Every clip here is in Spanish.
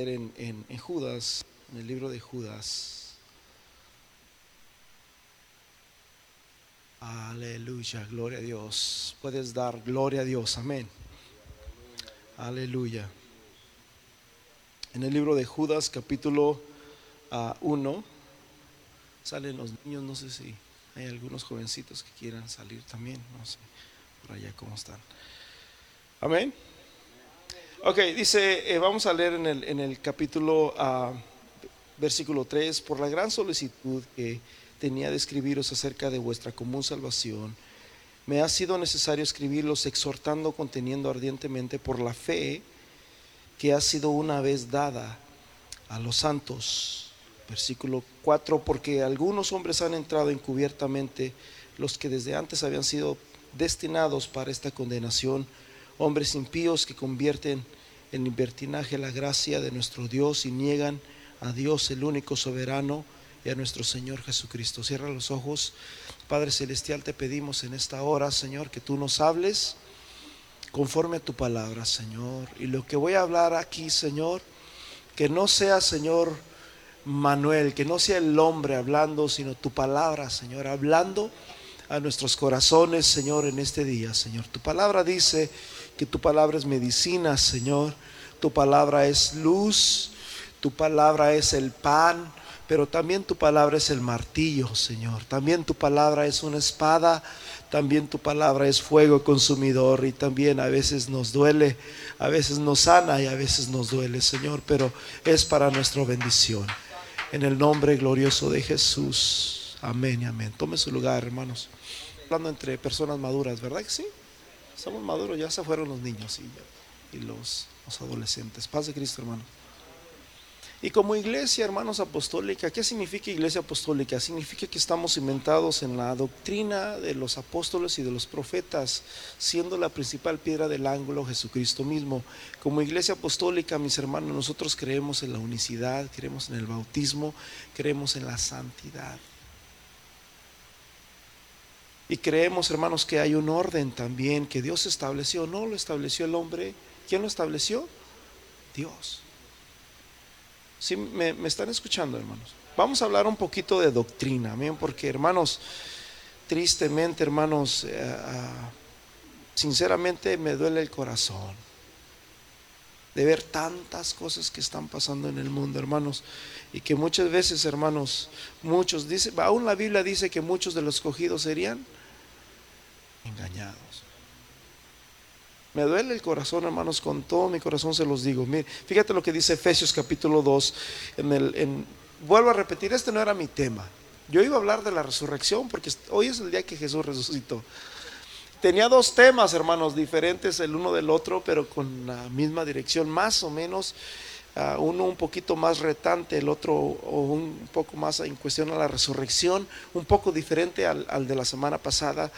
en, en Judas, en el libro de Judas. Aleluya, gloria a Dios. Puedes dar gloria a Dios, amén. Aleluya. En el libro de Judas, capítulo 1, ah, salen los niños, no sé si hay algunos jovencitos que quieran salir también, no sé por allá cómo están. Amén. Ok, dice, eh, vamos a leer en el, en el capítulo, uh, versículo 3, por la gran solicitud que tenía de escribiros acerca de vuestra común salvación, me ha sido necesario escribirlos exhortando, conteniendo ardientemente por la fe que ha sido una vez dada a los santos. Versículo 4, porque algunos hombres han entrado encubiertamente, los que desde antes habían sido destinados para esta condenación, hombres impíos que convierten en libertinaje la gracia de nuestro Dios y niegan a Dios el único soberano y a nuestro Señor Jesucristo. Cierra los ojos. Padre Celestial, te pedimos en esta hora, Señor, que tú nos hables conforme a tu palabra, Señor. Y lo que voy a hablar aquí, Señor, que no sea, Señor, Manuel, que no sea el hombre hablando, sino tu palabra, Señor, hablando a nuestros corazones, Señor, en este día, Señor. Tu palabra dice que tu palabra es medicina, Señor. Tu palabra es luz, tu palabra es el pan, pero también tu palabra es el martillo, Señor. También tu palabra es una espada, también tu palabra es fuego consumidor y también a veces nos duele, a veces nos sana y a veces nos duele, Señor, pero es para nuestra bendición. En el nombre glorioso de Jesús. Amén y amén. Tome su lugar, hermanos. Hablando entre personas maduras, ¿verdad que sí? Somos maduros, ya se fueron los niños y, los, los adolescentes. Paz de Cristo, hermano. Y como iglesia, hermanos apostólica, ¿qué significa iglesia apostólica? Significa que estamos inventados en la doctrina de los apóstoles y de los profetas, siendo la principal piedra del ángulo Jesucristo mismo. Como iglesia apostólica, mis hermanos, nosotros creemos en la unicidad, creemos en el bautismo, creemos en la santidad. Y creemos, hermanos, que hay un orden también que Dios estableció. No lo estableció el hombre. ¿Quién lo estableció? Dios. ¿Sí me, están escuchando, hermanos? Vamos a hablar un poquito de doctrina, porque hermanos, tristemente, hermanos, eh, ah, sinceramente me duele el corazón de ver tantas cosas que están pasando en el mundo, hermanos, y que muchas veces, hermanos, muchos dice, aún la Biblia dice que muchos de los escogidos serían engañados. Me duele el corazón, hermanos, con todo mi corazón se los digo. Mire, fíjate lo que dice Efesios capítulo 2. En el, vuelvo a repetir, este no era mi tema. Yo iba a hablar de la resurrección porque hoy es el día que Jesús resucitó. Tenía dos temas, hermanos, diferentes el uno del otro, pero con la misma dirección, más o menos. Uh, uno un poquito más retante, el otro o un poco más en cuestión a la resurrección, un poco diferente al de la semana pasada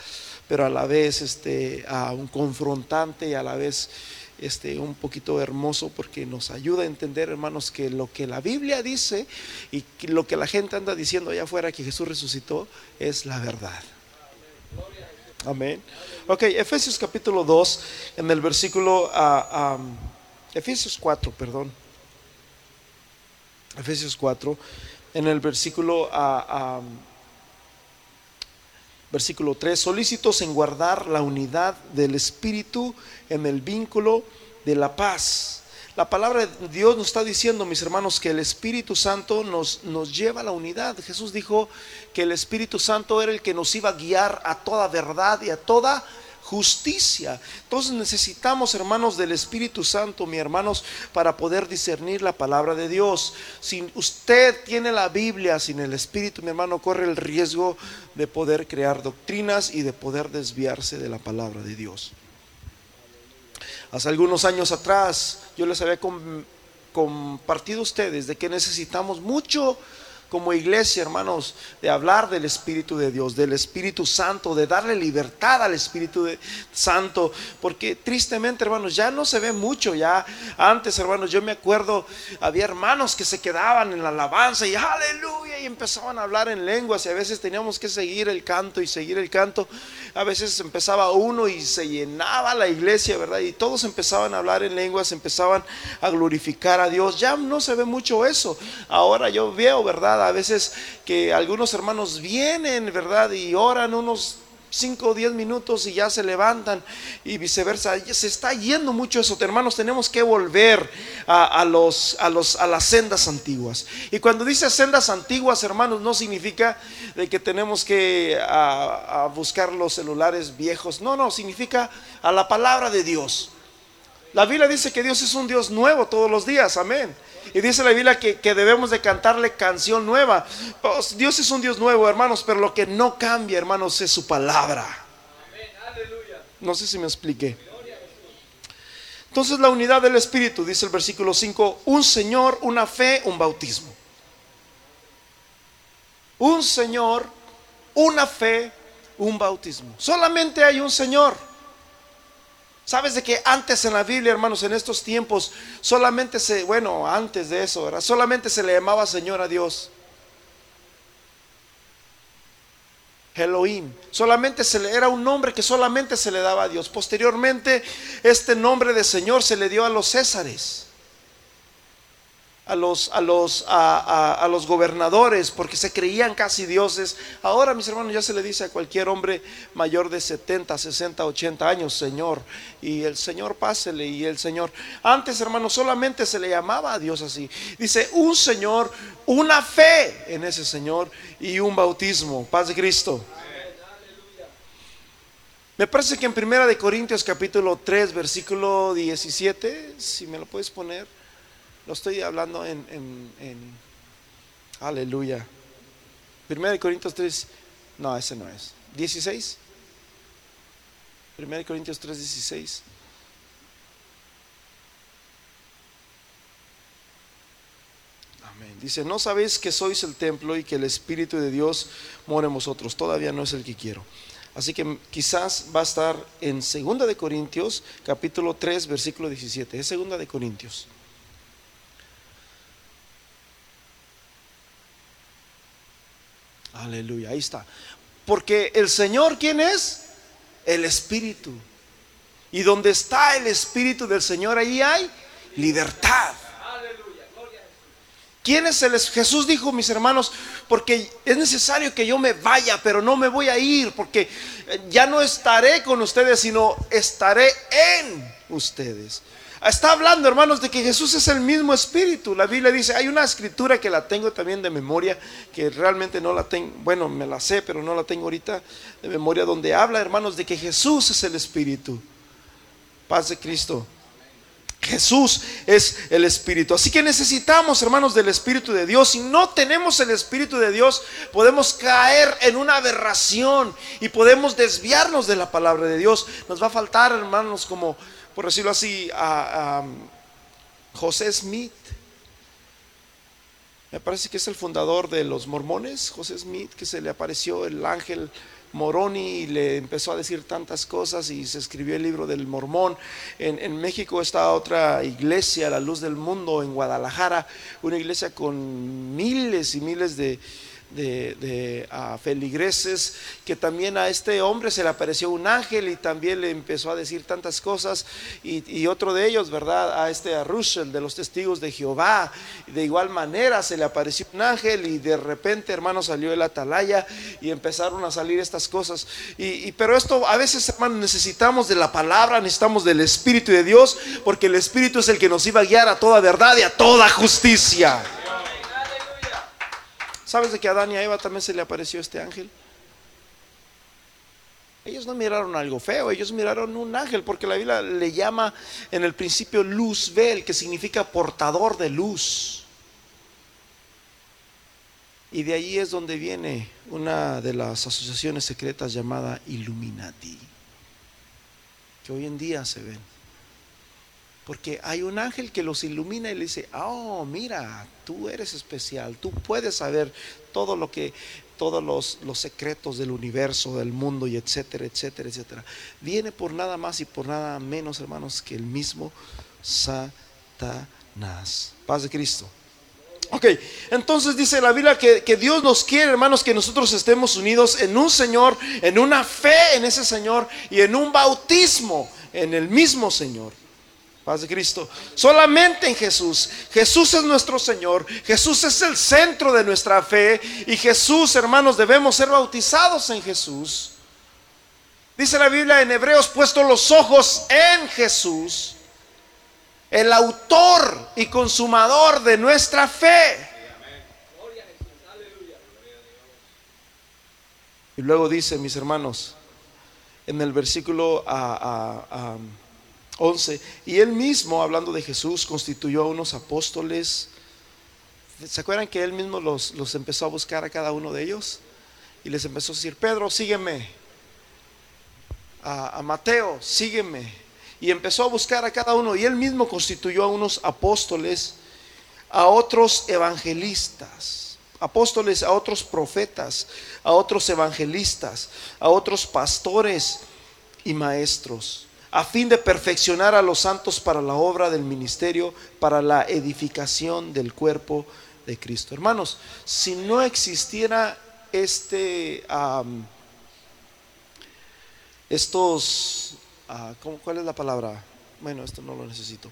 pero a la vez este, a un confrontante y a la vez este, un poquito hermoso porque nos ayuda a entender, hermanos, que lo que la Biblia dice y lo que la gente anda diciendo allá afuera que Jesús resucitó es la verdad. Amén. Ok, Efesios capítulo 2, en el versículo, uh, Efesios 4, perdón. Efesios 4, en el versículo uh, versículo 3, solícitos en guardar la unidad del Espíritu en el vínculo de la paz. La palabra de Dios nos está diciendo, mis hermanos, que el Espíritu Santo nos, nos lleva a la unidad. Jesús dijo que el Espíritu Santo era el que nos iba a guiar a toda verdad y a toda justicia. Entonces necesitamos, hermanos, del Espíritu Santo, mis hermanos, para poder discernir la palabra de Dios. Si usted tiene la Biblia sin el Espíritu, mi hermano, corre el riesgo de poder crear doctrinas y de poder desviarse de la palabra de Dios. Hace algunos años atrás yo les había compartido a ustedes de que necesitamos mucho como iglesia, hermanos, de hablar del Espíritu de Dios, del Espíritu Santo, de darle libertad al Espíritu Santo, porque tristemente, hermanos, ya no se ve mucho, ya antes, hermanos, yo me acuerdo, había hermanos que se quedaban en la alabanza y aleluya y empezaban a hablar en lenguas y a veces teníamos que seguir el canto y seguir el canto, a veces empezaba uno y se llenaba la iglesia, ¿verdad? Y todos empezaban a hablar en lenguas, empezaban a glorificar a Dios, ya no se ve mucho eso, ahora yo veo, ¿verdad? A veces que algunos hermanos vienen, ¿verdad? Y oran unos 5 o 10 minutos y ya se levantan y viceversa. Se está yendo mucho eso. Hermanos, tenemos que volver a, los, a, los, a las sendas antiguas. Y cuando dice sendas antiguas, hermanos, no significa de que tenemos que buscar los celulares viejos. No, no, significa a la palabra de Dios. La Biblia dice que Dios es un Dios nuevo todos los días. Amén. Y dice la Biblia que, debemos de cantarle canción nueva. Pues, Dios es un Dios nuevo, hermanos, pero lo que no cambia, hermanos, es su palabra. No sé si me expliqué. Entonces la unidad del Espíritu, dice el versículo 5, un Señor, una fe, un bautismo. Un Señor, una fe, un bautismo. Solamente hay un Señor. Sabes de que antes en la Biblia, hermanos, en estos tiempos, solamente se, bueno, antes de eso, ¿verdad? Solamente se le llamaba Señor a Dios. Elohim. Solamente se le, era un nombre que solamente se le daba a Dios. Posteriormente, este nombre de Señor se le dio a los Césares a los, a los, a, los gobernadores porque se creían casi dioses. Ahora, mis hermanos, ya se le dice a cualquier hombre mayor de 70, 60, 80 años, Señor. Y el Señor pásele y el Señor. Antes, hermanos, solamente se le llamaba a Dios así. Dice, un Señor, una fe en ese Señor y un bautismo. Paz de Cristo. Me parece que en Primera de Corintios capítulo 3, versículo 17, si me lo puedes poner. Lo estoy hablando en, en, aleluya. Primero de Corintios 3, no, ese no es. 16. Primero de Corintios 3, 16. Amén. Dice, no sabéis que sois el templo y que el Espíritu de Dios mora en vosotros. Todavía no es el que quiero. Así que quizás va a estar en Segunda de Corintios, capítulo 3, versículo 17. Es Segunda de Corintios. Aleluya, ahí está. Porque el Señor, ¿quién es? El Espíritu. Y donde está el Espíritu del Señor, ahí hay libertad. ¿Quién es el Jesús dijo, mis hermanos, porque es necesario que yo me vaya, pero no me voy a ir, porque ya no estaré con ustedes, sino estaré en ustedes. Está hablando, hermanos, de que Jesús es el mismo Espíritu. La Biblia dice, hay una escritura que la tengo también de memoria, que realmente no la tengo, bueno, me la sé, pero no la tengo ahorita de memoria, donde habla, hermanos, de que Jesús es el Espíritu. Paz de Cristo. Jesús es el Espíritu. Así que necesitamos, hermanos, del Espíritu de Dios. Si no tenemos el Espíritu de Dios, podemos caer en una aberración y podemos desviarnos de la palabra de Dios. Nos va a faltar, hermanos, como por decirlo así, a, José Smith. Me parece que es el fundador de los mormones, José Smith, que se le apareció el ángel Moroni y le empezó a decir tantas cosas y se escribió el libro del mormón. En, en, México está otra iglesia, la luz del mundo, en Guadalajara, una iglesia con miles y miles de, de, feligreses, que también a este hombre se le apareció un ángel y también le empezó a decir tantas cosas, y, otro de ellos, ¿verdad? A este a Russell de los testigos de Jehová, de igual manera se le apareció un ángel y de repente, hermano, salió el atalaya y empezaron a salir estas cosas. Y, pero esto a veces, hermano, necesitamos de la palabra, necesitamos del Espíritu de Dios, porque el Espíritu es el que nos iba a guiar a toda verdad y a toda justicia. ¿Sabes de que a Adán y a Eva también se le apareció este ángel? Ellos no miraron algo feo, ellos miraron un ángel, porque la Biblia le llama en el principio Luzbel, que significa portador de luz. Y de ahí es donde viene una de las asociaciones secretas llamada Illuminati, que hoy en día se ven. Porque hay un ángel que los ilumina y le dice, oh, mira, tú eres especial, tú puedes saber todo lo que, todos los, los, secretos del universo, del mundo y etcétera, etcétera, etcétera. Viene por nada más y por nada menos, hermanos, que el mismo Satanás. Paz de Cristo. Ok, entonces dice la Biblia que, que, Dios nos quiere, hermanos, que nosotros estemos unidos en un Señor, en una fe en ese Señor y en un bautismo en el mismo Señor. Paz de Cristo. Solamente en Jesús. Jesús es nuestro Señor. Jesús es el centro de nuestra fe. Y Jesús, hermanos, debemos ser bautizados en Jesús. Dice la Biblia en Hebreos, puesto los ojos en Jesús, el autor y consumador de nuestra fe. Y luego dice, mis hermanos, en el versículo a, 11. Y él mismo, hablando de Jesús, constituyó a unos apóstoles. ¿Se acuerdan que él mismo los, los, empezó a buscar a cada uno de ellos? Y les empezó a decir, Pedro, sígueme. A, a Mateo, sígueme. Y empezó a buscar a cada uno. Y él mismo constituyó a unos apóstoles, a otros evangelistas, apóstoles, a otros profetas, a otros evangelistas, a otros pastores y maestros a fin de perfeccionar a los santos para la obra del ministerio, para la edificación del cuerpo de Cristo. Hermanos, si no existiera este, estos, ah, ¿cuál es la palabra? Bueno, esto no lo necesito.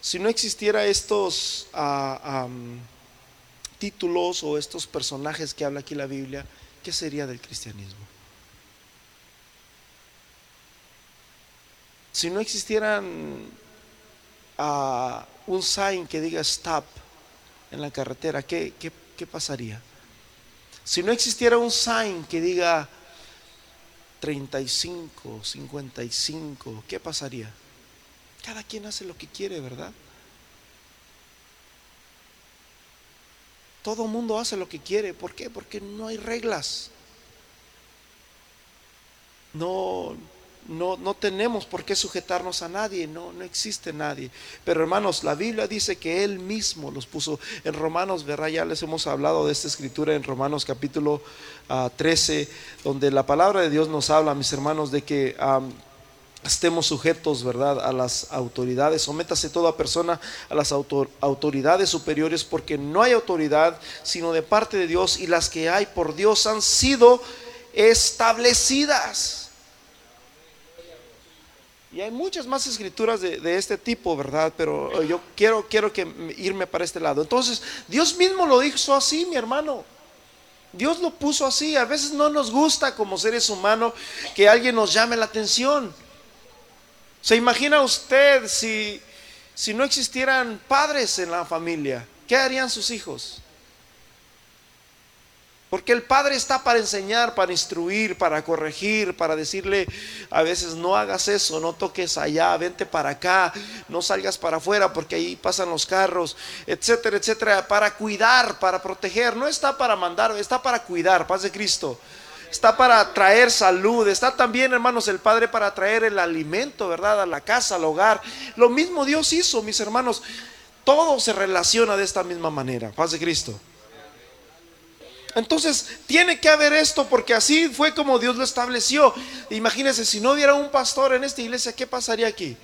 Si no existiera estos ah, títulos o estos personajes que habla aquí la Biblia, ¿qué sería del cristianismo? Si no existieran ah, un sign que diga stop en la carretera, ¿qué, qué pasaría? Si no existiera un sign que diga 35, 55, ¿qué pasaría? Cada quien hace lo que quiere, ¿verdad? Todo mundo hace lo que quiere. ¿Por qué? Porque no hay reglas. No, no, no tenemos por qué sujetarnos a nadie, no, no existe nadie. Pero hermanos, la Biblia dice que Él mismo los puso. En Romanos, ¿verdad? Ya les hemos hablado de esta escritura en Romanos capítulo 13, ah, donde la palabra de Dios nos habla, mis hermanos, de que estemos sujetos, ¿verdad?, a las autoridades. Sométase toda persona a las autoridades superiores, porque no hay autoridad sino de parte de Dios, y las que hay por Dios han sido establecidas. Y hay muchas más escrituras de, este tipo, ¿verdad? Pero yo quiero, quiero que irme para este lado. Entonces, Dios mismo lo hizo así, mi hermano. Dios lo puso así. A veces no nos gusta como seres humanos que alguien nos llame la atención. ¿Se imagina usted si, si no existieran padres en la familia? ¿Qué harían sus hijos? Porque el Padre está para enseñar, para instruir, para corregir, para decirle a veces no hagas eso, no toques allá, vente para acá, no salgas para afuera porque ahí pasan los carros, etcétera, etcétera, para cuidar, para proteger, no está para mandar, está para cuidar, paz de Cristo. Está para traer salud, está también, hermanos, el Padre para traer el alimento, ¿verdad? A la casa, al hogar. Lo mismo Dios hizo, mis hermanos. Todo se relaciona de esta misma manera. Paz de Cristo. Entonces, tiene que haber esto porque así fue como Dios lo estableció. Imagínense, si no hubiera un pastor en esta iglesia, ¿qué pasaría aquí?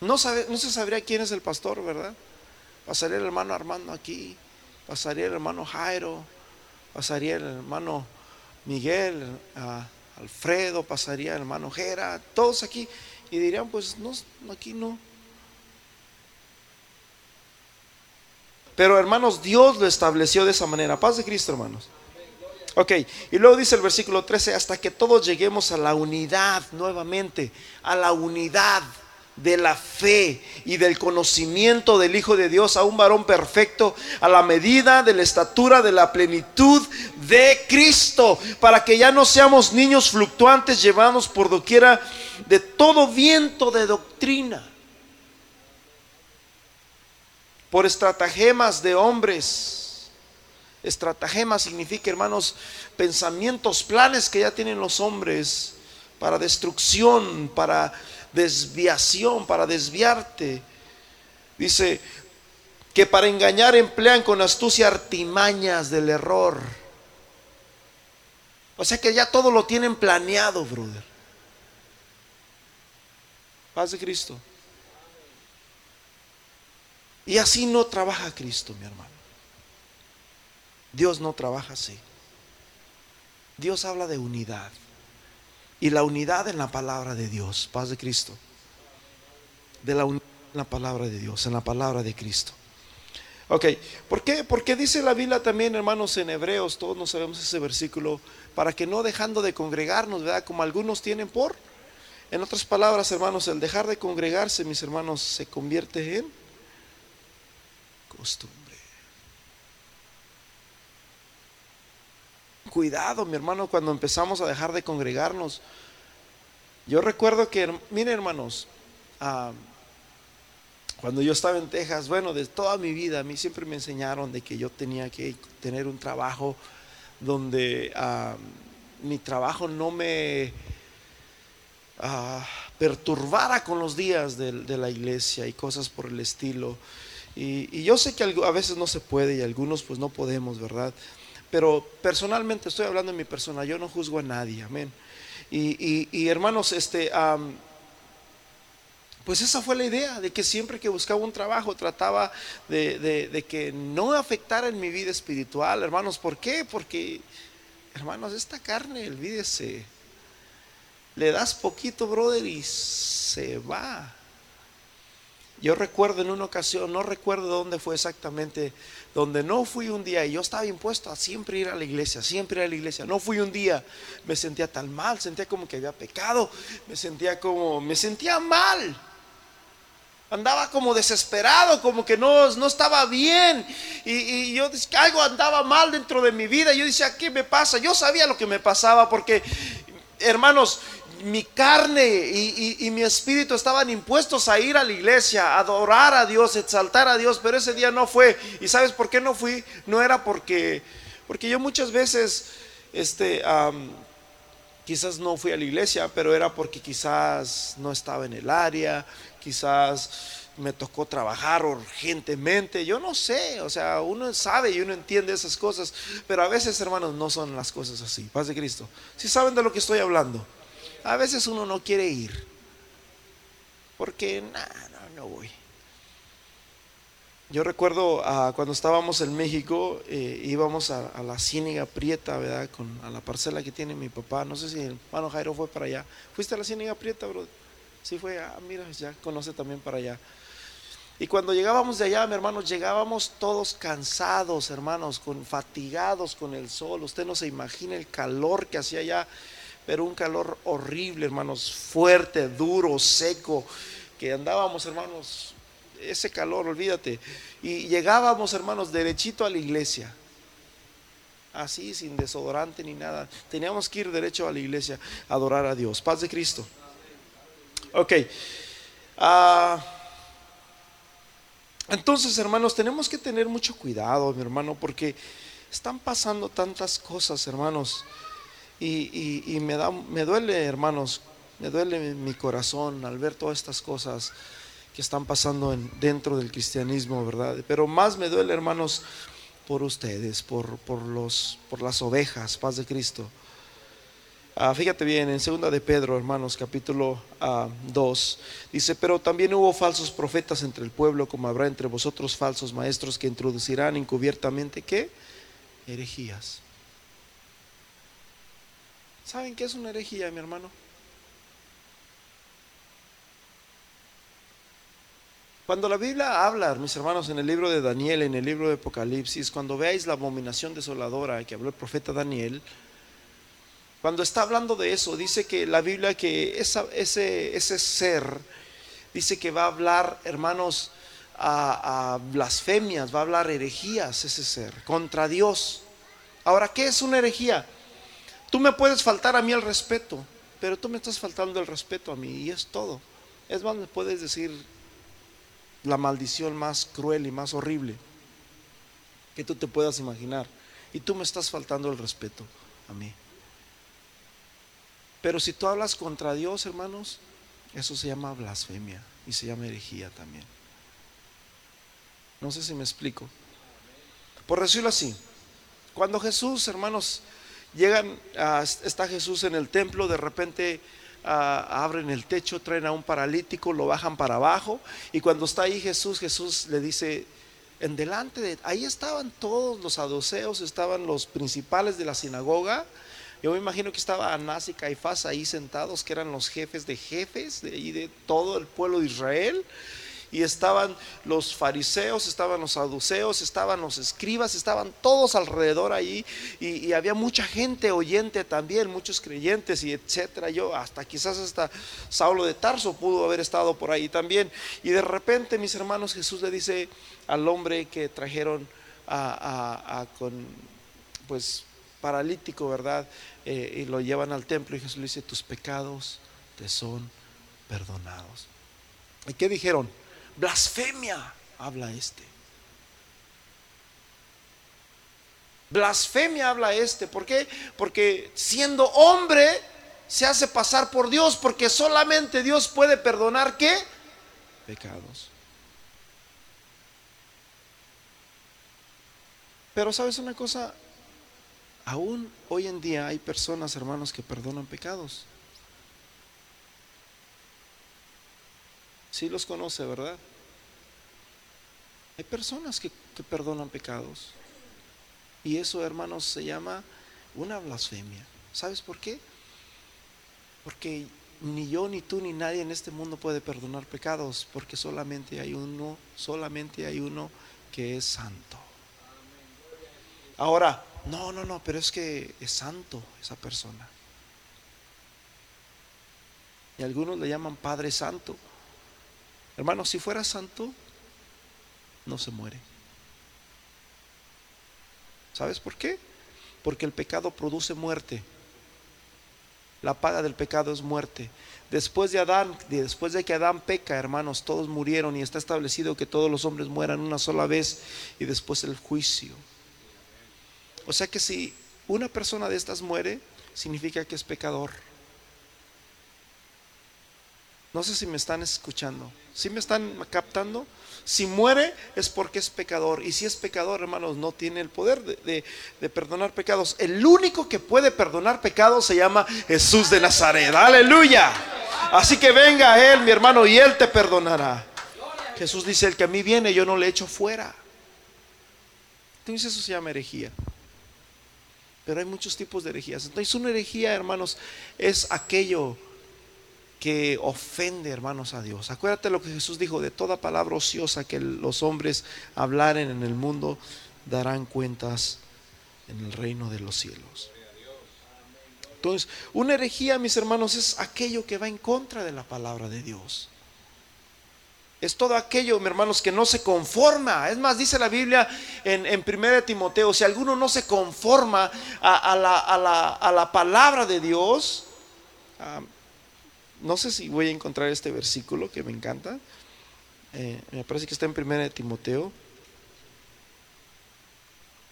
No, se sabría quién es el pastor, ¿verdad? Pasaría el hermano Armando aquí, pasaría el hermano Jairo, pasaría el hermano Miguel, Alfredo, pasaría el hermano Jera, todos aquí y dirían, pues no, aquí no. Pero hermanos, Dios lo estableció de esa manera. Paz de Cristo, hermanos. Ok, y luego dice el versículo 13, hasta que todos lleguemos a la unidad nuevamente, a la unidad de la fe y del conocimiento del Hijo de Dios a un varón perfecto a la medida de la estatura de la plenitud de Cristo, para que ya no seamos niños fluctuantes llevados por doquiera de todo viento de doctrina, por estratagemas de hombres. Estratagema significa, hermanos, pensamientos, planes que ya tienen los hombres para destrucción, para desviación, para desviarte. Dice que para engañar emplean con astucia artimañas del error. O sea que ya todo lo tienen planeado, brother. Paz de Cristo. Y así no trabaja Cristo, mi hermano. Dios no trabaja así. Dios habla de unidad. Y la unidad en la palabra de Dios, paz de Cristo. De la unidad en la palabra de Dios, en la palabra de Cristo. Ok, ¿por qué? Porque dice la Biblia también, hermanos, en Hebreos, todos no sabemos ese versículo, para que no dejando de congregarnos, ¿verdad? Como algunos tienen por. En otras palabras, hermanos, el dejar de congregarse, mis hermanos, se convierte en costumbre. Cuidado, mi hermano, cuando empezamos a dejar de congregarnos. Yo recuerdo que, miren hermanos, ah, cuando yo estaba en Texas, bueno, de toda mi vida, a mí siempre me enseñaron de que yo tenía que tener un trabajo donde ah, mi trabajo no me ah, perturbara con los días de, la iglesia y cosas por el estilo. Y, y, yo sé que a veces no se puede y algunos pues no podemos, ¿verdad? Pero personalmente estoy hablando de mi persona, yo no juzgo a nadie, amén. Y, hermanos, este, pues esa fue la idea, de que siempre que buscaba un trabajo trataba de, que no afectara en mi vida espiritual, hermanos. ¿Por qué? Porque, hermanos, esta carne, olvídese, le das poquito, brother, y se va. Yo recuerdo en una ocasión, no recuerdo dónde fue exactamente, donde no fui un día y yo estaba impuesto a siempre ir a la iglesia, siempre ir a la iglesia. No fui un día, me sentía tan mal, sentía como que había pecado, me sentía como, me sentía mal. Andaba como desesperado, como que no, no estaba bien. Y, yo algo andaba mal dentro de mi vida. Yo decía, ¿qué me pasa? Yo sabía lo que me pasaba porque, hermanos, mi carne y, mi espíritu estaban impuestos a ir a la iglesia, a adorar a Dios, exaltar a Dios, pero ese día no fue. ¿Y sabes por qué no fui? No era porque, porque yo muchas veces, este, quizás no fui a la iglesia, pero era porque quizás no estaba en el área, quizás me tocó trabajar urgentemente, yo no sé, o sea, uno sabe y uno entiende esas cosas, pero a veces, hermanos, no son las cosas así. Paz de Cristo. Si saben de lo que estoy hablando a veces uno no quiere ir. Porque, no, no voy. Yo recuerdo ah, cuando estábamos en México, eh, íbamos a, la Ciénaga Prieta, ¿verdad? Con, a la parcela que tiene mi papá. No sé si el hermano Jairo fue para allá. ¿Fuiste a la Ciénaga Prieta, bro? Sí fue, ah, mira, ya conoce también para allá. Y cuando llegábamos de allá, mi hermano, llegábamos todos cansados, hermanos, con, fatigados con el sol. Usted no se imagina el calor que hacía allá pero un calor horrible, hermanos, fuerte, duro, seco, que andábamos, hermanos, ese calor, olvídate. Y llegábamos, hermanos, derechito a la iglesia. Así, sin desodorante ni nada. Teníamos que ir derecho a la iglesia a adorar a Dios. Paz de Cristo. Ok. Ah, entonces, hermanos, tenemos que tener mucho cuidado, mi hermano, porque están pasando tantas cosas, hermanos. Y, me, da, me duele, hermanos, me duele mi corazón al ver todas estas cosas que están pasando en, dentro del cristianismo, ¿verdad? Pero más me duele, hermanos, por ustedes, por, por, los, por las ovejas, paz de Cristo. Ah, fíjate bien, en segunda de Pedro, hermanos, capítulo 2, ah, dice, pero también hubo falsos profetas entre el pueblo, como habrá entre vosotros falsos maestros que introducirán encubiertamente, ¿qué? Herejías ¿Saben qué es una herejía, mi hermano? Cuando la Biblia habla, mis hermanos, en el libro de Daniel, en el libro de Apocalipsis, cuando veáis la abominación desoladora que habló el profeta Daniel, cuando está hablando de eso, dice que la Biblia que ese, ese ser, dice que va a hablar, hermanos, a, a blasfemias, va a hablar herejías ese ser, contra Dios. Ahora, ¿qué es una herejía? Tú me puedes faltar a mí el respeto, pero tú me estás faltando el respeto a mí y es todo. Es más, me puedes decir la maldición más cruel y más horrible que tú te puedas imaginar. Y tú me estás faltando el respeto a mí. Pero si tú hablas contra Dios, hermanos, eso se llama blasfemia y se llama herejía también. No sé si me explico. Por decirlo así, cuando Jesús, hermanos, llegan, está Jesús en el templo, de repente abren el techo, traen a un paralítico, lo bajan para abajo, y cuando está ahí Jesús, Jesús le dice, en delante de, ahí estaban todos los saduceos, estaban los principales de la sinagoga, yo me imagino que estaba Anás y Caifás ahí sentados, que eran los jefes de jefes de, de todo el pueblo de Israel y estaban los fariseos, estaban los saduceos, estaban los escribas, estaban todos alrededor ahí y, había mucha gente oyente también, muchos creyentes y etcétera. Yo hasta quizás hasta Saulo de Tarso pudo haber estado por ahí también. Y de repente, mis hermanos, Jesús le dice al hombre que trajeron a, con pues paralítico, ¿verdad? Eh, y lo llevan al templo y Jesús le dice, tus pecados te son perdonados. ¿Y qué dijeron? Blasfemia, habla este. Blasfemia habla este. ¿Por qué? Porque siendo hombre se hace pasar por Dios, porque solamente Dios puede perdonar qué? Pecados. Pero sabes una cosa, aún hoy en día hay personas, hermanos, que perdonan pecados. Sí los conoce, ¿verdad? Hay personas que, perdonan pecados. Y eso, hermanos, se llama una blasfemia. ¿Sabes por qué? Porque ni yo, ni tú, ni nadie en este mundo puede perdonar pecados, porque solamente hay uno, solamente hay uno que es santo. Ahora, no, no, no, pero es que es santo esa persona. Y algunos le llaman Padre Santo. Hermanos, si fuera santo, no se muere. ¿Sabes por qué? Porque el pecado produce muerte. La paga del pecado es muerte. Después de Adán, después de que Adán peca, hermanos, todos murieron y está establecido que todos los hombres mueran una sola vez y después el juicio. O sea que si una persona de estas muere, significa que es pecador. No sé si me están escuchando. Si me están captando? Si muere es porque es pecador. Y si es pecador, hermanos, no tiene el poder de, perdonar pecados. El único que puede perdonar pecados se llama Jesús de Nazaret. Aleluya. Así que venga a Él, mi hermano, y Él te perdonará. Jesús dice, el que a mí viene, yo no le echo fuera. Entonces eso se llama herejía. Pero hay muchos tipos de herejías. Entonces una herejía, hermanos, es aquello que ofende, hermanos, a Dios. Acuérdate lo que Jesús dijo, de toda palabra ociosa que los hombres hablaren en el mundo, darán cuentas en el reino de los cielos. Entonces, una herejía, mis hermanos, es aquello que va en contra de la palabra de Dios. Es todo aquello, mis hermanos, que no se conforma. Es más, dice la Biblia en, en 1 Timoteo, si alguno no se conforma a, la, palabra de Dios, ah, no sé si voy a encontrar este versículo que me encanta. Eh, me parece que está en primera de Timoteo.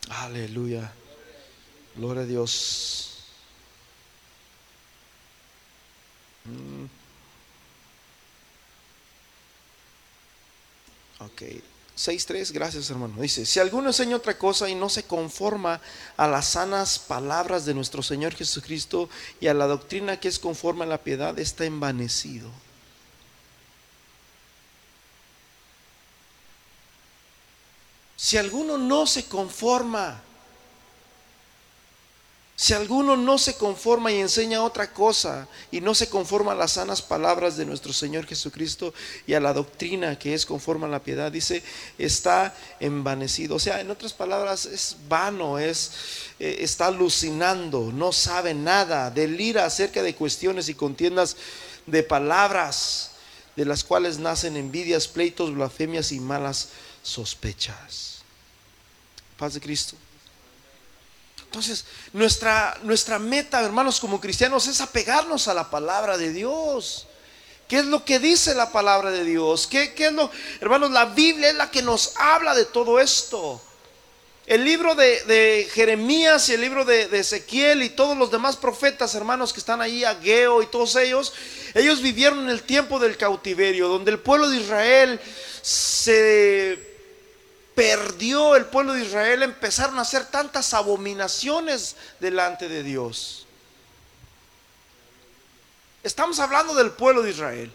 Aleluya. Gloria a Dios. Mm. Ok. 6.3, gracias hermano. Dice, si alguno enseña otra cosa y no se conforma a las sanas palabras de nuestro Señor Jesucristo y a la doctrina que es conforme a la piedad, está envanecido. Si alguno no se conforma si alguno no se conforma y enseña otra cosa y no se conforma a las sanas palabras de nuestro Señor Jesucristo y a la doctrina que es conforme a la piedad, dice, está envanecido. O sea, en otras palabras, es vano, es, eh, está alucinando, no sabe nada, delira acerca de cuestiones y contiendas de palabras de las cuales nacen envidias, pleitos, blasfemias y malas sospechas. Paz de Cristo. Entonces, nuestra, nuestra meta, hermanos, como cristianos, es apegarnos a la palabra de Dios. ¿Qué es lo que dice la palabra de Dios? ¿Qué, es lo, hermanos, la Biblia es la que nos habla de todo esto? El libro de, Jeremías y el libro de, de, Ezequiel y todos los demás profetas, hermanos, que están ahí, Ageo y todos ellos, ellos vivieron en el tiempo del cautiverio, donde el pueblo de Israel se perdió, el pueblo de Israel empezaron a hacer tantas abominaciones delante de Dios. Estamos hablando del pueblo de Israel.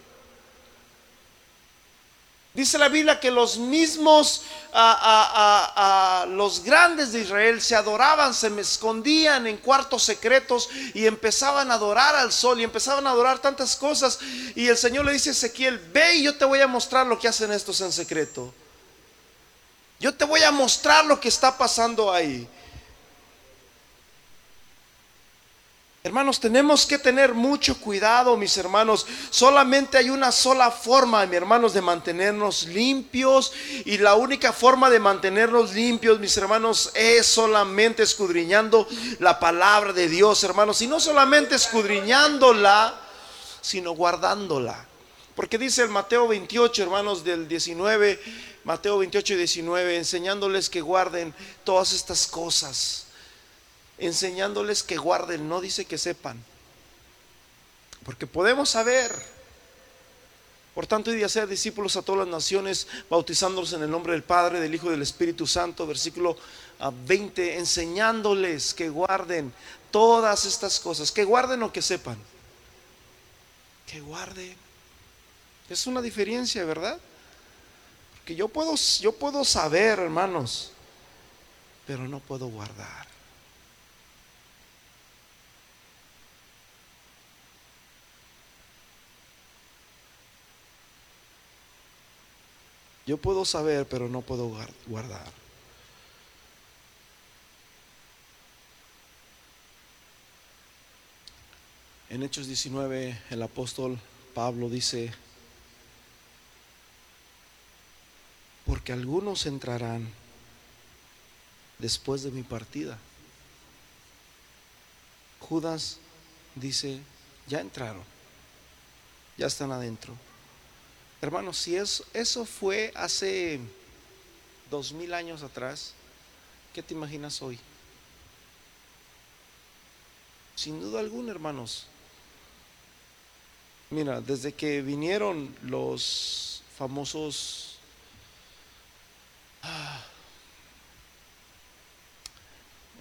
Dice la Biblia que los mismos, a, los grandes de Israel se adoraban, se escondían en cuartos secretos y empezaban a adorar al sol y empezaban a adorar tantas cosas. Y el Señor le dice a Ezequiel, ve y yo te voy a mostrar lo que hacen estos en secreto. Yo te voy a mostrar lo que está pasando ahí. Hermanos, tenemos que tener mucho cuidado, mis hermanos. Solamente hay una sola forma, mis hermanos, de mantenernos limpios. Y la única forma de mantenernos limpios, mis hermanos, es solamente escudriñando la palabra de Dios, hermanos. Y no solamente escudriñándola, sino guardándola. Porque dice el Mateo 28, hermanos, del 19, Mateo 28 y 19, enseñándoles que guarden todas estas cosas enseñándoles que guarden, no dice que sepan. Porque podemos saber. Por tanto, y de hacer discípulos a todas las naciones, bautizándolos en el nombre del Padre, del Hijo y del Espíritu Santo, versículo 20, ah, enseñándoles que guarden todas estas cosas, que guarden o que sepan. Que guarden. Es una diferencia, ¿verdad? Porque yo puedo, yo puedo saber, hermanos, pero no puedo guardar. Yo puedo saber, pero no puedo guardar. En Hechos 19 el apóstol Pablo dice, porque algunos entrarán después de mi partida. Judas dice, ya entraron, ya están adentro. Hermanos, si eso, eso fue hace dos mil años atrás, ¿qué te imaginas hoy? Sin duda alguna, hermanos. Mira, desde que vinieron los famosos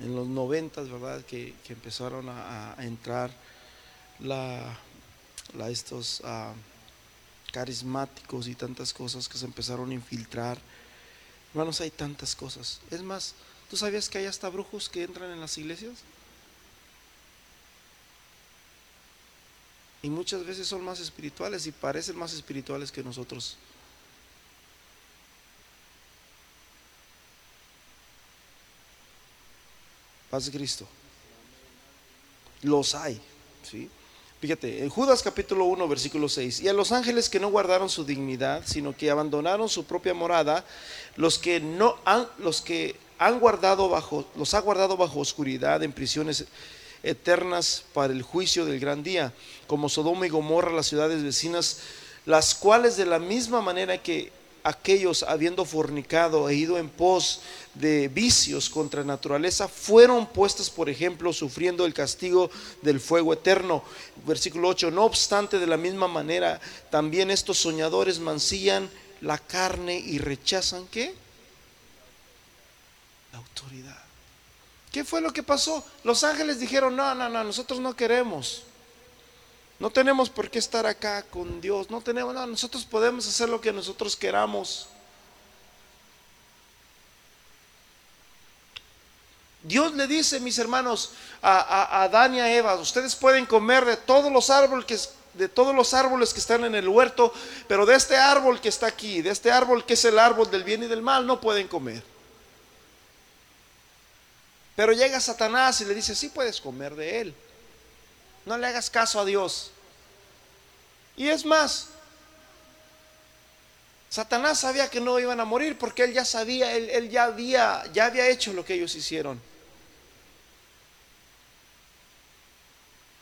en los noventas, ¿verdad? Que, empezaron a, entrar la, la estos ah, carismáticos y tantas cosas que se empezaron a infiltrar. Hermanos, hay tantas cosas. Es más, ¿tú sabías que hay hasta brujos que entran en las iglesias? Y muchas veces son más espirituales y parecen más espirituales que nosotros. Paz de Cristo. Los hay, ¿sí? Fíjate, en Judas capítulo 1, versículo 6, y a los ángeles que no guardaron su dignidad, sino que abandonaron su propia morada, los que no han, los que han guardado bajo, los ha guardado bajo oscuridad en prisiones eternas para el juicio del gran día, como Sodoma y Gomorra, las ciudades vecinas, las cuales de la misma manera que aquellos habiendo fornicado e ido en pos de vicios contra naturaleza, fueron puestas, por ejemplo, sufriendo el castigo del fuego eterno. Versículo 8, no obstante, de la misma manera, también estos soñadores mancillan la carne y rechazan qué? La autoridad. ¿Qué fue lo que pasó? Los ángeles dijeron, no, no, no, nosotros no queremos. No tenemos por qué estar acá con Dios. No tenemos, no, nosotros podemos hacer lo que nosotros queramos. Dios le dice, mis hermanos, a, Adán y a Eva, ustedes pueden comer de todos los árboles que, de todos los árboles que están en el huerto, pero de este árbol que está aquí, de este árbol que es el árbol del bien y del mal, no pueden comer. Pero llega Satanás y le dice, sí puedes comer de él. No le hagas caso a Dios. Y es más, Satanás sabía que no iban a morir porque él ya sabía, él, ya, había, ya había hecho lo que ellos hicieron.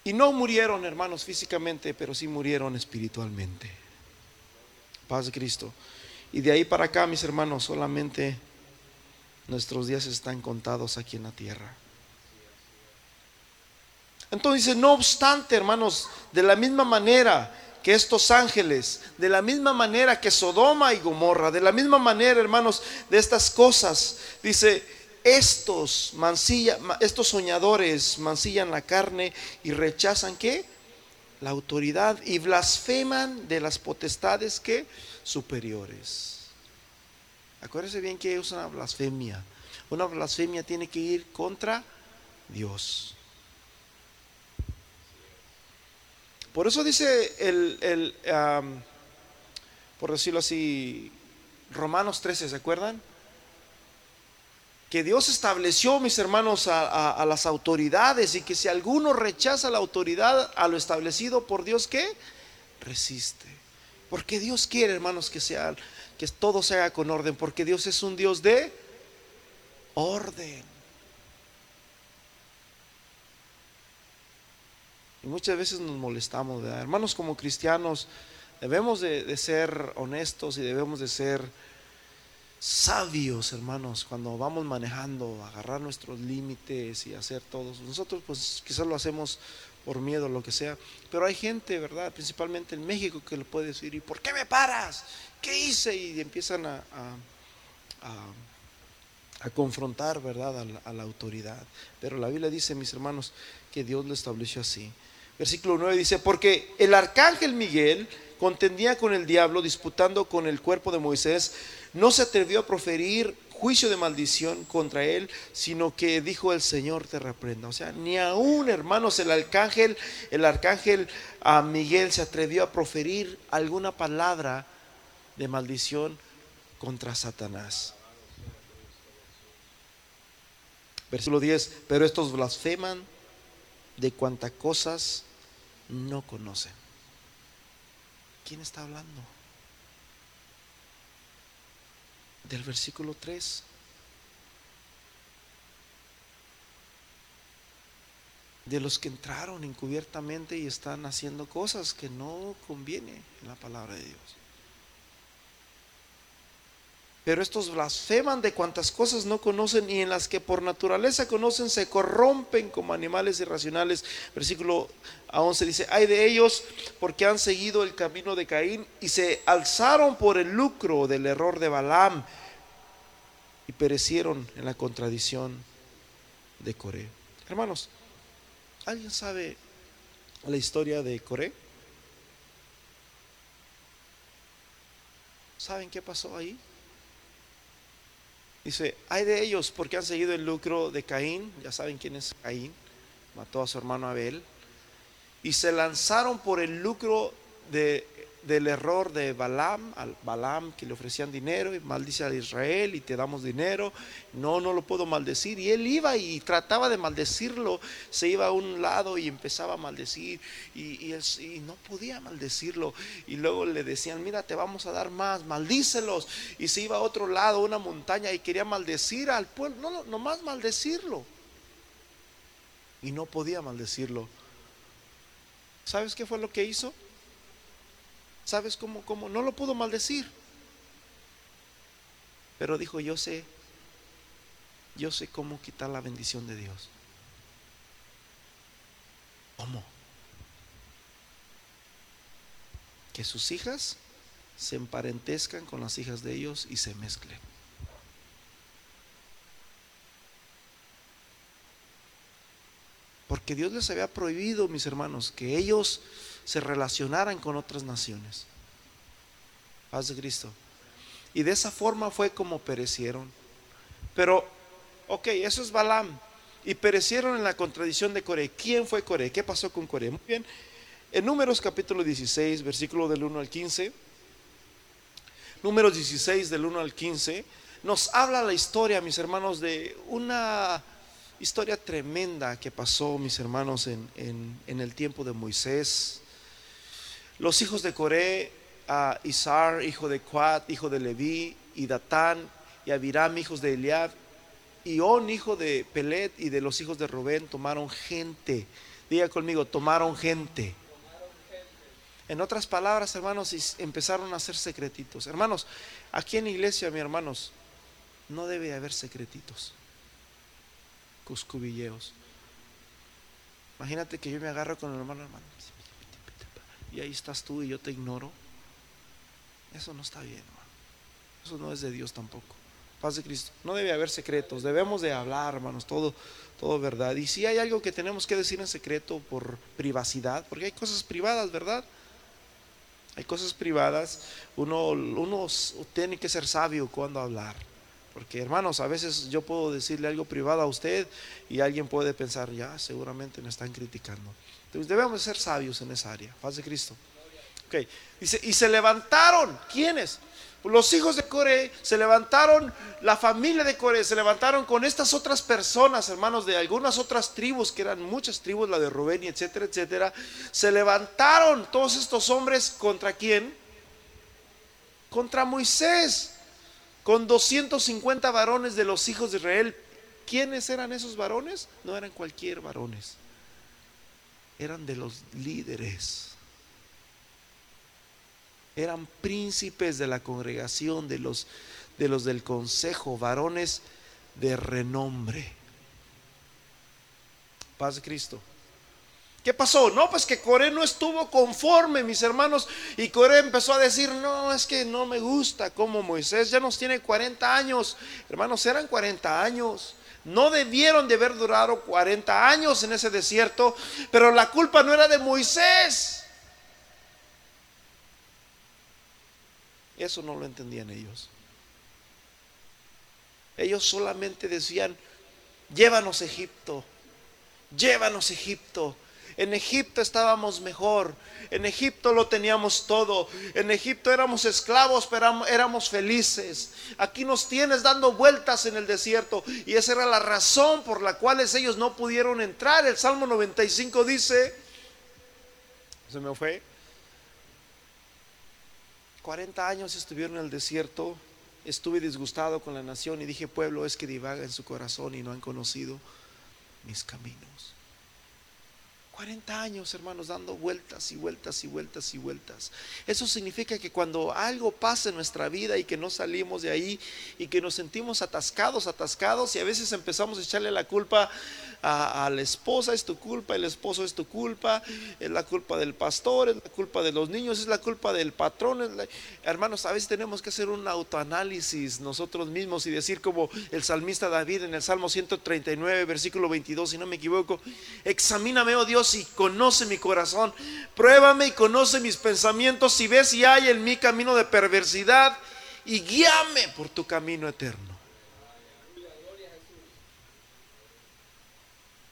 Y no murieron, hermanos, físicamente, pero sí murieron espiritualmente. Paz de Cristo. Y de ahí para acá, mis hermanos, solamente nuestros días están contados aquí en la tierra. Entonces dice, no obstante, hermanos, de la misma manera que estos ángeles, de la misma manera que Sodoma y Gomorra, de la misma manera, hermanos, de estas cosas, dice, estos mancilla, estos soñadores mancillan la carne y rechazan qué? La autoridad y blasfeman de las potestades que superiores. Acuérdense bien que es una blasfemia. Una blasfemia tiene que ir contra Dios. Por eso dice el, por decirlo así, Romanos 13, ¿se acuerdan? Que Dios estableció, mis hermanos, a, las autoridades y que si alguno rechaza la autoridad a lo establecido por Dios, ¿qué? Resiste. Porque Dios quiere, hermanos, que sea, que todo se haga con orden, porque Dios es un Dios de orden. Y muchas veces nos molestamos, hermanos como cristianos debemos de, ser honestos y debemos de ser sabios, hermanos, cuando vamos manejando, agarrar nuestros límites y hacer todos. Nosotros pues quizás lo hacemos por miedo, lo que sea, pero hay gente, ¿verdad? Principalmente en México que le puede decir, ¿y por qué me paras? ¿Qué hice? Y empiezan a, a, confrontar, ¿verdad? A la, autoridad. Pero la Biblia dice, mis hermanos, que Dios lo estableció así. Versículo 9 dice, porque el arcángel Miguel contendía con el diablo, disputando con el cuerpo de Moisés, no se atrevió a proferir juicio de maldición contra él, sino que dijo el Señor te reprenda. O sea, ni aún, hermanos, el arcángel, el arcángel a Miguel se atrevió a proferir alguna palabra de maldición contra Satanás. Versículo 10, pero estos blasfeman de cuantas cosas no conocen. ¿Quién está hablando? Del versículo 3. De los que entraron encubiertamente y están haciendo cosas que no conviene en la palabra de Dios. Pero estos blasfeman de cuantas cosas no conocen y en las que por naturaleza conocen se corrompen como animales irracionales. Versículo 11 dice, hay de ellos porque han seguido el camino de Caín y se alzaron por el lucro del error de Balaam y perecieron en la contradicción de Coré. Hermanos, ¿alguien sabe la historia de Coré? ¿Saben qué pasó ahí? Dice, hay de ellos porque han seguido el lucro de Caín, ya saben quién es Caín, mató a su hermano Abel, y se lanzaron por el lucro de del error de Balaam, al Balaam que le ofrecían dinero y maldice a Israel y te damos dinero. No, no lo puedo maldecir. Y él iba y trataba de maldecirlo. Se iba a un lado y empezaba a maldecir y, y, no podía maldecirlo. Y luego le decían, mira, te vamos a dar más, maldícelos. Y se iba a otro lado, una montaña y quería maldecir al pueblo. No, nomás maldecirlo. Y no podía maldecirlo. ¿Sabes qué fue lo que hizo? ¿Sabes cómo? cómo? No lo pudo maldecir. Pero dijo, yo sé, yo sé cómo quitar la bendición de Dios. ¿Cómo? Que sus hijas se emparentezcan con las hijas de ellos y se mezclen. Porque Dios les había prohibido, mis hermanos, que ellos se relacionaran con otras naciones. Paz de Cristo. Y de esa forma fue como perecieron. Pero, ok, eso es Balaam. Y perecieron en la contradicción de Coré. ¿Quién fue Coré? ¿Qué pasó con Coré? Muy bien. En Números capítulo 16, versículo del 1 al 15. Números 16 del 1 al 15. Nos habla la historia, mis hermanos, de una historia tremenda que pasó, mis hermanos, en, en el tiempo de Moisés los hijos de Coré, a Isar, hijo de Cuat, hijo de Leví, y Datán, y Abiram, hijos de Eliab, y On, hijo de Pelet, y de los hijos de Rubén, tomaron gente. Diga conmigo, tomaron gente. En otras palabras, hermanos, empezaron a hacer secretitos. Hermanos, aquí en iglesia, mis hermanos, no debe haber secretitos, cuscubilleos. Imagínate que yo me agarro con el hermano, hermano, y ahí estás tú y yo te ignoro. Eso no está bien, hermano. Eso no es de Dios tampoco. Paz de Cristo. No debe haber secretos. Debemos de hablar, hermanos, todo, todo verdad. Y si hay algo que tenemos que decir en secreto por privacidad, porque hay cosas privadas, ¿verdad? Hay cosas privadas. Uno, uno tiene que ser sabio cuando hablar. Porque hermanos, a veces yo puedo decirle algo privado a usted y alguien puede pensar, ya, seguramente me están criticando. Debemos ser sabios en esa área. Paz de Cristo. Ok, dice, y se levantaron. ¿Quiénes? Los hijos de Coré se levantaron, la familia de Coré se levantaron con estas otras personas, hermanos, de algunas otras tribus, que eran muchas tribus, la de Rubén y etcétera, etcétera. Se levantaron todos estos hombres contra quién? Contra Moisés, con 250 varones de los hijos de Israel. ¿Quiénes eran esos varones? No eran cualquier varones, eran de los líderes eran príncipes de la congregación, de los, de los del consejo, varones de renombre. Paz de Cristo. ¿Qué pasó? No, pues que Coré no estuvo conforme, mis hermanos. Y Coré empezó a decir, no, es que no me gusta como Moisés ya nos tiene 40 años. Hermanos, eran 40 años. No debieron de haber durado 40 años en ese desierto, pero la culpa no era de Moisés. Eso no lo entendían ellos. Ellos solamente decían, llévanos a Egipto, llévanos a Egipto. En Egipto estábamos mejor, en Egipto lo teníamos todo, en Egipto éramos esclavos, pero éramos felices. Aquí nos tienes dando vueltas en el desierto y esa era la razón por la cual ellos no pudieron entrar. El Salmo 95 dice, se me fue, 40 años estuvieron en el desierto, estuve disgustado con la nación y dije, pueblo es que divaga en su corazón y no han conocido mis caminos. 40 años, hermanos, dando vueltas y vueltas y vueltas y vueltas. Eso significa que cuando algo pasa en nuestra vida y que no salimos de ahí y que nos sentimos atascados, atascados y a veces empezamos a echarle la culpa a, la esposa, es tu culpa, el esposo es tu culpa, es la culpa del pastor, es la culpa de los niños, es la culpa del patrón. Hermanos, a veces tenemos que hacer un autoanálisis nosotros mismos y decir como el salmista David en el Salmo 139, versículo 22, si no me equivoco, examíname, oh Dios, y conoce mi corazón, pruébame y conoce mis pensamientos, si ves si hay en mi camino de perversidad y guíame por tu camino eterno.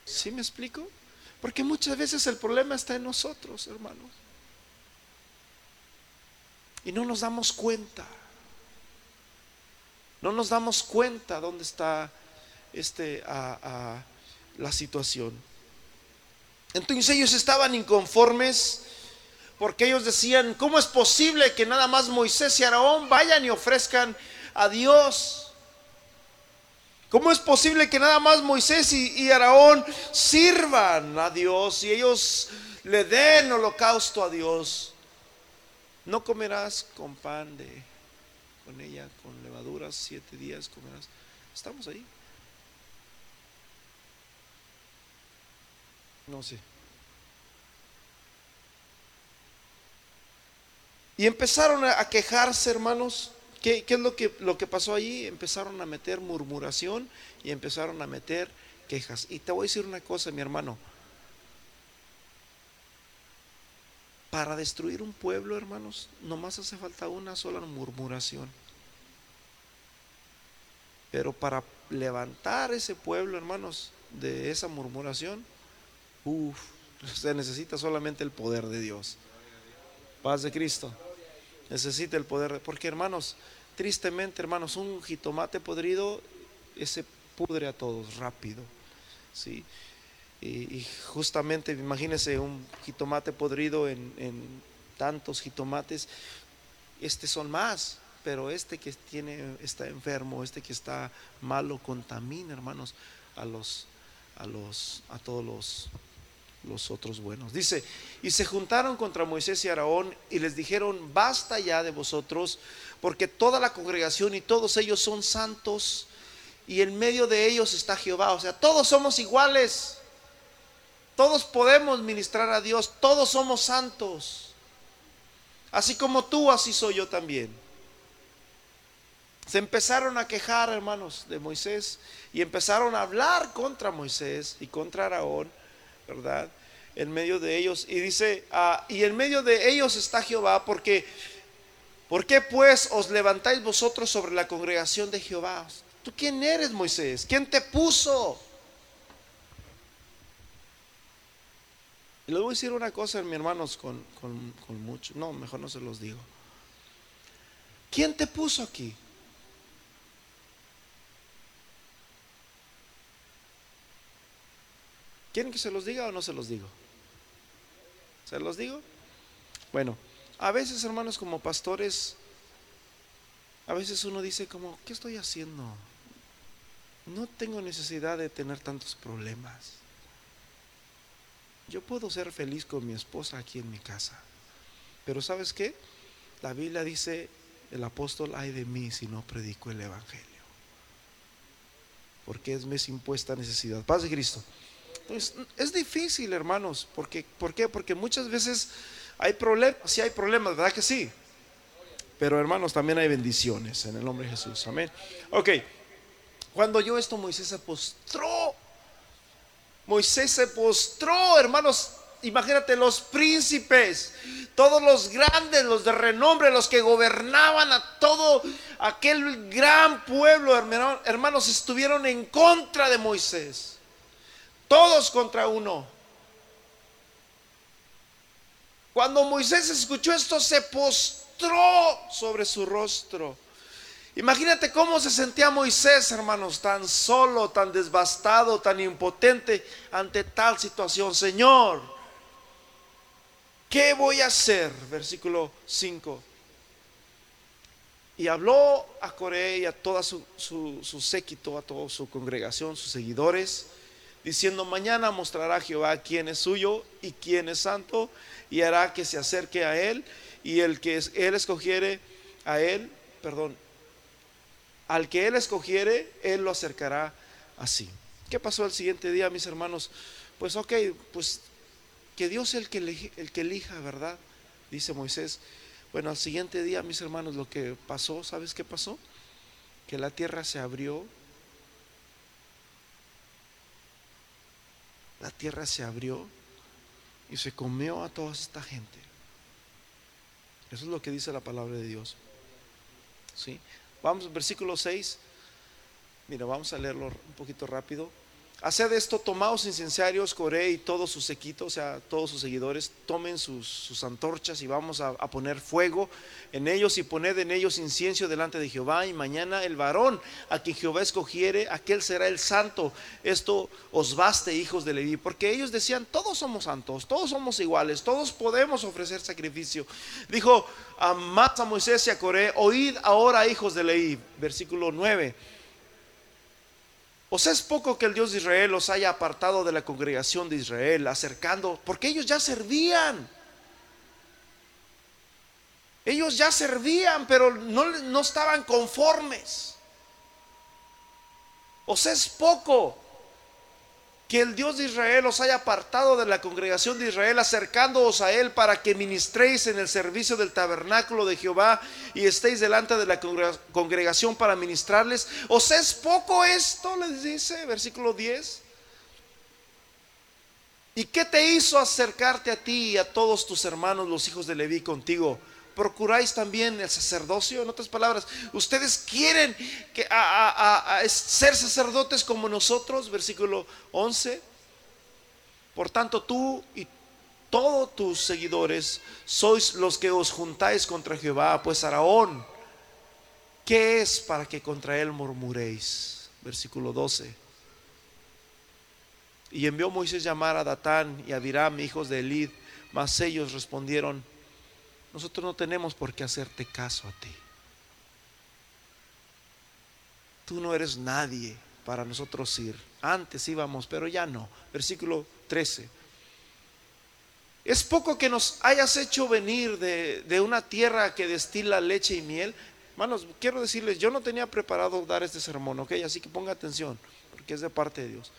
¿Sí me explico? Porque muchas veces el problema está en nosotros, hermanos. Y no nos damos cuenta. No nos damos cuenta dónde está este, la situación. Entonces ellos estaban inconformes porque ellos decían, ¿cómo es posible que nada más Moisés y Aarón vayan y ofrezcan a Dios? ¿Cómo es posible que nada más Moisés y, y Araón sirvan a Dios y ellos le den holocausto a Dios? No comerás con pan de, con ella, con levaduras, siete días comerás. Estamos ahí. No sé. Y empezaron a quejarse, hermanos, ¿Qué, es lo que, lo que pasó allí? Empezaron a meter murmuración y empezaron a meter quejas. Y te voy a decir una cosa, mi hermano. Para destruir un pueblo, hermanos, nomás hace falta una sola murmuración. Pero para levantar ese pueblo, hermanos, de esa murmuración, uff, se necesita solamente el poder de Dios. Paz de Cristo. Necesita el poder, porque hermanos, tristemente hermanos, un jitomate podrido ese pudre a todos rápido, ¿sí? Y, justamente imagínense un jitomate podrido en, en, tantos jitomates, este son más, pero este que tiene, está enfermo, este que está malo, contamina, hermanos, a los, a los, a todos los, los otros buenos. Dice, y se juntaron contra Moisés y Aarón y les dijeron, basta ya de vosotros, porque toda la congregación y todos ellos son santos y en medio de ellos está Jehová. O sea, todos somos iguales. Todos podemos ministrar a Dios, todos somos santos. Así como tú, así soy yo también. Se empezaron a quejar, hermanos, de Moisés y empezaron a hablar contra Moisés y contra Aarón, ¿verdad? En medio de ellos. Y dice, ah, y en medio de ellos está Jehová, porque, ¿por qué pues os levantáis vosotros sobre la congregación de Jehová? ¿Tú quién eres, Moisés? ¿Quién te puso? Y les voy a decir una cosa, mi hermanos, con, con, con mucho. No, mejor no se los digo. ¿Quién te puso aquí? ¿Quieren que se los diga o no se los digo? ¿Se los digo? Bueno, a veces hermanos como pastores, a veces uno dice como, ¿qué estoy haciendo? No tengo necesidad de tener tantos problemas. Yo puedo ser feliz con mi esposa aquí en mi casa. Pero ¿sabes qué? La Biblia dice, el apóstol, ay de mí si no predico el Evangelio. Porque es mes impuesta necesidad. Paz de Cristo. Pues es difícil, hermanos. Porque, ¿Por qué? Porque muchas veces hay problemas, sí hay problemas, ¿verdad que sí? Pero hermanos, también hay bendiciones en el nombre de Jesús. Amén. Ok, cuando yo esto, Moisés se postró. Moisés se postró, hermanos. Imagínate los príncipes, todos los grandes, los de renombre, los que gobernaban a todo aquel gran pueblo, hermanos, estuvieron en contra de Moisés. Todos contra uno. Cuando Moisés escuchó esto, se postró sobre su rostro. Imagínate cómo se sentía Moisés, hermanos, tan solo, tan devastado, tan impotente ante tal situación. Señor, ¿qué voy a hacer? Versículo 5. Y habló a Coré y a toda su, su séquito, a toda su congregación, sus seguidores diciendo, mañana mostrará Jehová quién es suyo y quién es santo, y hará que se acerque a él, y el que él escogiere a él, perdón, al que él escogiere, él lo acercará así. ¿Qué pasó el siguiente día, mis hermanos? Pues ok, pues que Dios es el que, el que elija, ¿verdad? Dice Moisés. Bueno, al siguiente día, mis hermanos, lo que pasó, ¿sabes qué pasó? Que la tierra se abrió la tierra se abrió y se comió a toda esta gente. Eso es lo que dice la palabra de Dios. ¿Sí? Vamos, versículo 6. Mira, vamos a leerlo un poquito rápido. Haced esto, tomaos incenciarios, Coré y todos sus sequitos, o sea, todos sus seguidores, tomen sus, antorchas y vamos a, poner fuego en ellos y poned en ellos incienso delante de Jehová. Y mañana el varón a quien Jehová escogiere, aquel será el santo. Esto os baste, hijos de Leví, porque ellos decían, todos somos santos, todos somos iguales, todos podemos ofrecer sacrificio. Dijo a a Moisés y a Coré, oíd ahora, hijos de Leví, versículo 9 ¿Os es poco que el Dios de Israel los haya apartado de la congregación de Israel, acercando? Porque ellos ya servían. Ellos ya servían, pero no, no estaban conformes. ¿Os es poco que el Dios de Israel os haya apartado de la congregación de Israel, acercándoos a Él para que ministréis en el servicio del tabernáculo de Jehová y estéis delante de la congregación para ministrarles. ¿Os es poco esto? Les dice, versículo 10. ¿Y qué te hizo acercarte a ti y a todos tus hermanos, los hijos de Leví, contigo? Procuráis también el sacerdocio. En otras palabras, ustedes quieren ser sacerdotes como nosotros, versículo 11. Por tanto, tú y todos tus seguidores sois los que os juntáis contra Jehová, pues Araón, ¿qué es para que contra él murmuréis? Versículo 12. Y envió Moisés llamar a Datán y a Abiram, hijos de Elid, mas ellos respondieron, nosotros no tenemos por qué hacerte caso a ti. Tú no eres nadie para nosotros ir. Antes íbamos, pero ya no. Versículo 13. Es poco que nos hayas hecho venir de, de una tierra que destila leche y miel. Hermanos, quiero decirles, yo no tenía preparado dar este sermón, ¿ok? Así que ponga atención, porque es de parte de Dios.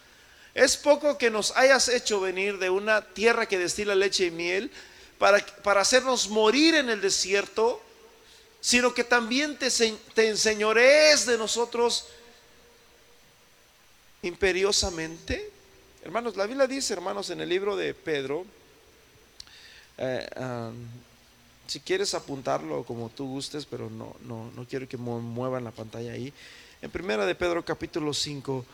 Es poco que nos hayas hecho venir de una tierra que destila leche y miel para, para hacernos morir en el desierto, sino que también te, te enseñorees de nosotros imperiosamente. Hermanos, la Biblia dice, hermanos, en el libro de Pedro, eh, si quieres apuntarlo como tú gustes, pero no, no, no quiero que muevan la pantalla ahí. En primera de Pedro capítulo 5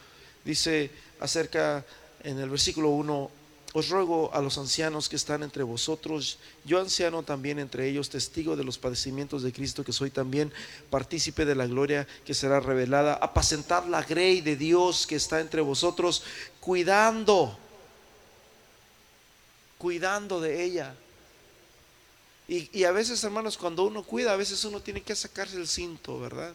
dice acerca en el versículo 1, os ruego a los ancianos que están entre vosotros, yo anciano también entre ellos, testigo de los padecimientos de Cristo, que soy también partícipe de la gloria que será revelada, apacentar la grey de Dios que está entre vosotros, cuidando, cuidando de ella. Y, y a veces, hermanos, cuando uno cuida, a veces uno tiene que sacarse el cinto, ¿verdad?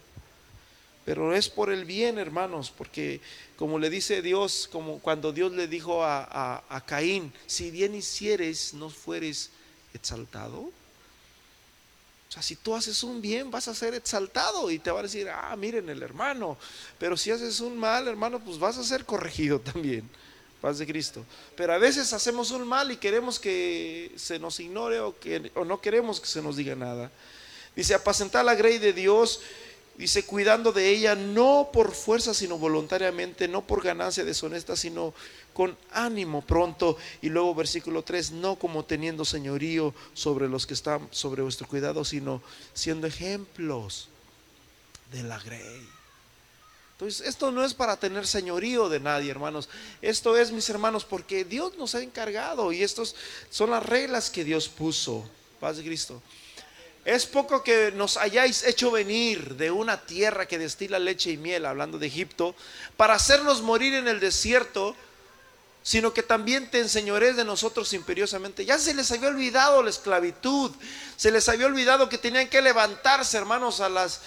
Pero es por el bien, hermanos, porque como le dice Dios, como cuando Dios le dijo a, Caín, si bien hicieres, no fueres exaltado. O sea, si tú haces un bien, vas a ser exaltado y te va a decir, ah, miren el hermano. Pero si haces un mal, hermano, pues vas a ser corregido también. Paz de Cristo. Pero a veces hacemos un mal y queremos que se nos ignore o, que, o no queremos que se nos diga nada. Dice, apacentar la grey de Dios Dice, cuidando de ella no por fuerza, sino voluntariamente, no por ganancia deshonesta, sino con ánimo pronto. Y luego versículo 3, no como teniendo señorío sobre los que están sobre vuestro cuidado, sino siendo ejemplos de la grey. Entonces, esto no es para tener señorío de nadie, hermanos. Esto es, mis hermanos, porque Dios nos ha encargado y estas son las reglas que Dios puso. Paz de Cristo. Es poco que nos hayáis hecho venir de una tierra que destila leche y miel, hablando de Egipto, para hacernos morir en el desierto, sino que también te enseñorees de nosotros imperiosamente. Ya se les había olvidado la esclavitud, se les había olvidado que tenían que levantarse, hermanos, a las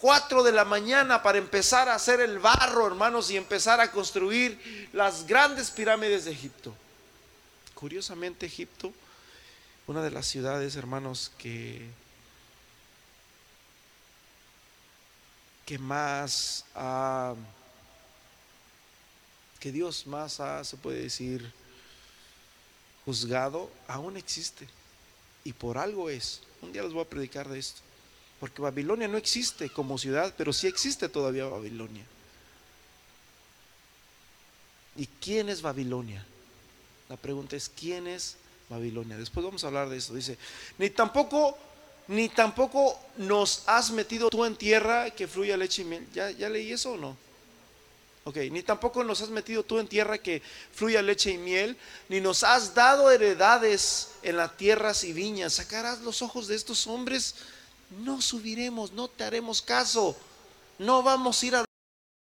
4 de la mañana para empezar a hacer el barro, hermanos, y empezar a construir las grandes pirámides de Egipto. Curiosamente, Egipto, una de las ciudades, hermanos, que que más ha, que Dios más ha, se puede decir, juzgado, aún existe. Y por algo es. Un día les voy a predicar de esto. Porque Babilonia no existe como ciudad, pero sí existe todavía Babilonia. ¿Y quién es Babilonia? La pregunta es, ¿quién es Babilonia? Después vamos a hablar de eso. Dice, ni tampoco ni tampoco nos has metido tú en tierra que fluya leche y miel. ¿Ya, ya leí eso o no? Ok, ni tampoco nos has metido tú en tierra que fluya leche y miel, ni nos has dado heredades en las tierras y viñas. Sacarás los ojos de estos hombres, no subiremos, no te haremos caso. No vamos a ir a